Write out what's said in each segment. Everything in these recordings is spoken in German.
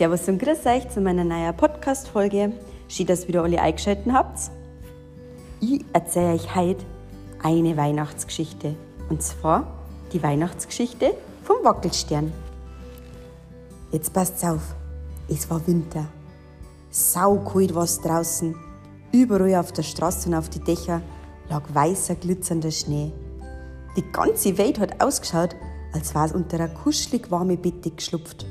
Servus und grüß euch zu meiner neuen Podcast-Folge. Schön, dass wieder alle eingeschaltet habt. Ich erzähle euch heute eine Weihnachtsgeschichte. Und zwar die Weihnachtsgeschichte vom Wackelstern. Jetzt passt's auf. Es war Winter. Saukalt war es draußen. Überall auf der Straße und auf die Dächer lag weißer, glitzernder Schnee. Die ganze Welt hat ausgeschaut, als war es unter einer kuschelig warme Bette geschlupft.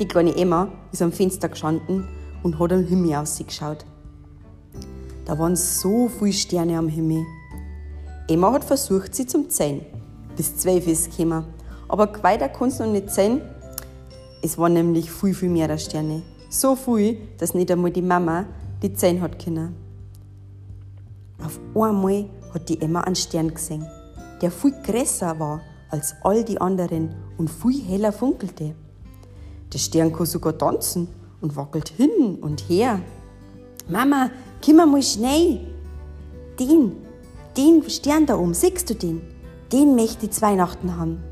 Die kleine Emma ist am Fenster gestanden und hat am Himmel ausgeschaut. Da waren so viele Sterne am Himmel. Emma hat versucht, sie zum Zählen. Bis zwölf ist gekommen. Aber weiter kann sie noch nicht zählen. Es waren nämlich viel, viel mehr Sterne. So viel, dass nicht einmal die Mama die zählen hat können. Auf einmal hat die Emma einen Stern gesehen, der viel größer war als all die anderen und viel heller funkelte. Der Stern kann sogar tanzen und wackelt hin und her. Mama, komm mal schnell. Den, den Stern da oben, siehst du den? Den möchte ich Weihnachten haben.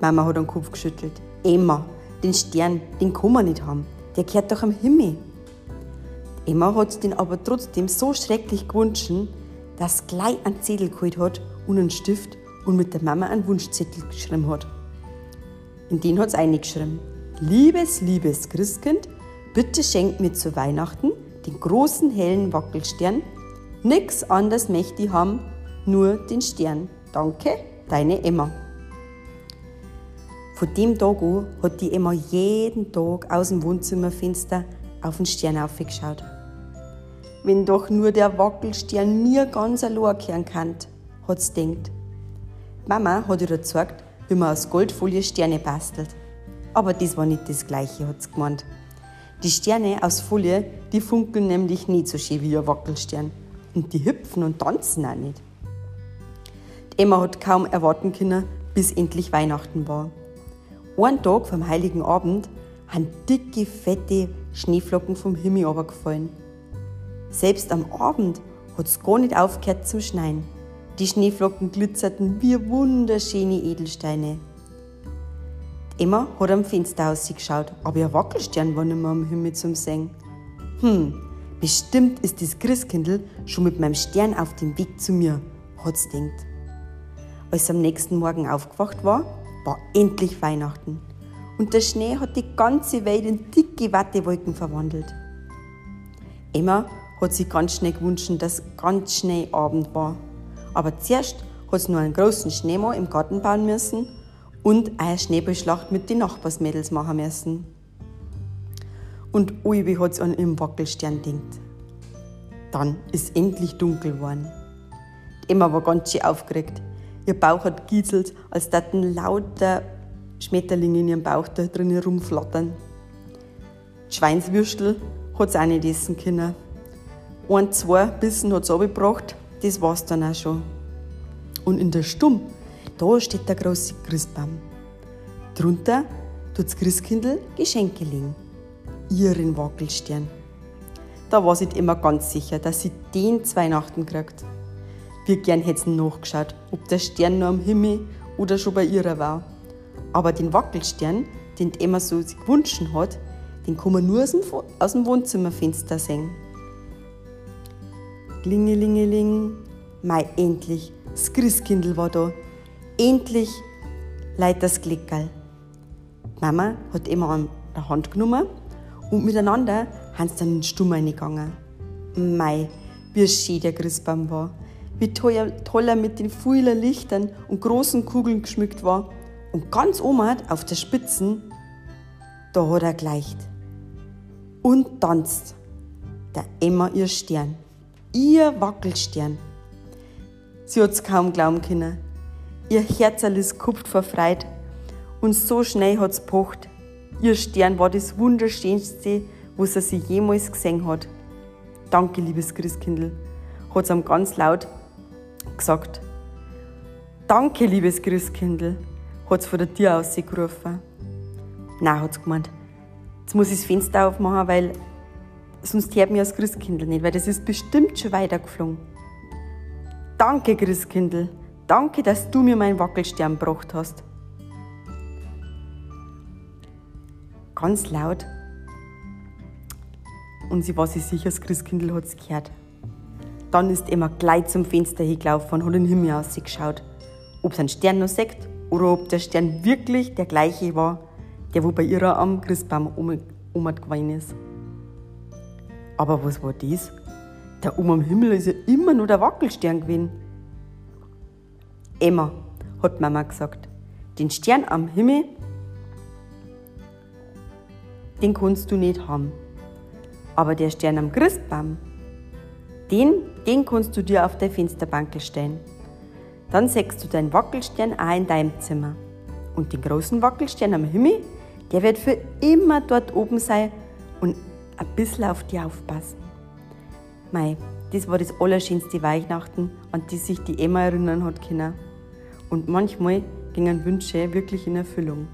Mama hat den Kopf geschüttelt. Emma, den Stern, den kann man nicht haben. Der gehört doch am Himmel. Emma hat den aber trotzdem so schrecklich gewünscht, dass gleich einen Zettel geholt hat und einen Stift und mit der Mama einen Wunschzettel geschrieben hat. In den hat es eingeschrieben. Liebes, liebes Christkind, bitte schenk mir zu Weihnachten den großen hellen Wackelstern. Nix anderes möchte ich haben, nur den Stern. Danke, deine Emma. Von dem Tag an hat die Emma jeden Tag aus dem Wohnzimmerfenster auf den Stern aufgeschaut. Wenn doch nur der Wackelstern mir ganz allein kehren kann, hat sie denkt. Mama hat ihr gezeigt, wie man aus Goldfolie Sterne bastelt. Aber das war nicht das Gleiche, hat sie gemeint. Die Sterne aus Folie, die funkeln nämlich nicht so schön wie ein Wackelstern. Und die hüpfen und tanzen auch nicht. Die Emma hat kaum erwarten können, bis endlich Weihnachten war. Einen Tag vom Heiligen Abend haben dicke, fette Schneeflocken vom Himmel runtergefallen. Selbst am Abend hat es gar nicht aufgehört zum Schneien. Die Schneeflocken glitzerten wie wunderschöne Edelsteine. Emma hat am Fenster ausgeschaut, aber ihr Wackelstern war nicht mehr am Himmel zum Sehen. Hm, bestimmt ist das Christkindl schon mit meinem Stern auf dem Weg zu mir, hat sie gedacht. Als sie am nächsten Morgen aufgewacht war, war endlich Weihnachten. Und der Schnee hat die ganze Welt in dicke Wattewolken verwandelt. Emma hat sich ganz schnell gewünscht, dass ganz schnell Abend war. Aber zuerst hat sie nur einen großen Schneemann im Garten bauen müssen und eine Schneeballschlacht mit den Nachbarsmädels machen müssen. Und Uibi hat sie an ihrem Wackelstern denkt. Dann ist endlich dunkel geworden. Die Emma war ganz schön aufgeregt. Ihr Bauch hat gieselt, als taten lauter Schmetterlinge in ihrem Bauch da drinnen rumflattern. Die Schweinswürstel hat sie auch nicht essen können. Ein, zwei Bissen hat es abgebracht, das war's dann auch schon. Und in der Stumm, da steht der große Christbaum. Drunter tut das Christkindl Geschenke legen. Ihren Wackelstern. Da war sie immer ganz sicher, dass sie den zu Weihnachten kriegt. Wie gern hätte sie nachgeschaut, ob der Stern nur am Himmel oder schon bei ihrer war. Aber den Wackelstern, den Emma so gewünscht hat, den kann man nur aus dem Wohnzimmerfenster sehen. Klingelingeling, mei endlich, das Christkindl war da. Endlich leidt das Glickerl. Mama hat Emma an der Hand genommen und miteinander haben sie dann in den Stumm reingegangen. Mei, wie schön der Christbaum war. Wie toll, toll er mit den vielen Lichtern und großen Kugeln geschmückt war. Und ganz oben auf der Spitzen, da hat er gleicht. Und tanzt. Der Emma ihr Stern. Ihr Wackelstern. Sie hat's kaum glauben können. Ihr Herzerl ist kupft vor Freude. Und so schnell hat's pocht. Ihr Stern war das Wunderschönste, was er sie jemals gesehen hat. Danke, liebes Christkindl, hat's am ganz laut gesagt. Danke, liebes Christkindl, hat es von der Tür aus gerufen. Nein, hat es gemeint. Jetzt muss ich das Fenster aufmachen, weil sonst hört mir das Christkindl nicht, weil das ist bestimmt schon weitergeflogen. Danke, Christkindl. Danke, dass du mir meinen Wackelstern gebracht hast. ganz laut. Und sie war sich sicher, das Christkindl hat's gehört. Dann ist Emma gleich zum Fenster hingelaufen und hat in den Himmel ausgeschaut. Ob sie einen Stern noch sieht oder ob der Stern wirklich der gleiche war, der wo bei ihrer am Christbaum umgefallen ist. Aber was war das? Da oben am Himmel ist ja immer nur der Wackelstern gewesen. Emma, hat Mama gesagt, den Stern am Himmel, den kannst du nicht haben. Aber der Stern am Christbaum, den, den kannst du dir auf der Fensterbank stellen. Dann sägst du deinen Wackelstern auch in deinem Zimmer. Und den großen Wackelstern am Himmel, der wird für immer dort oben sein und ein bisschen auf dich aufpassen. Mei, das war das allerschönste Weihnachten, an die sich die Emma erinnern hat können. Und manchmal gingen Wünsche wirklich in Erfüllung.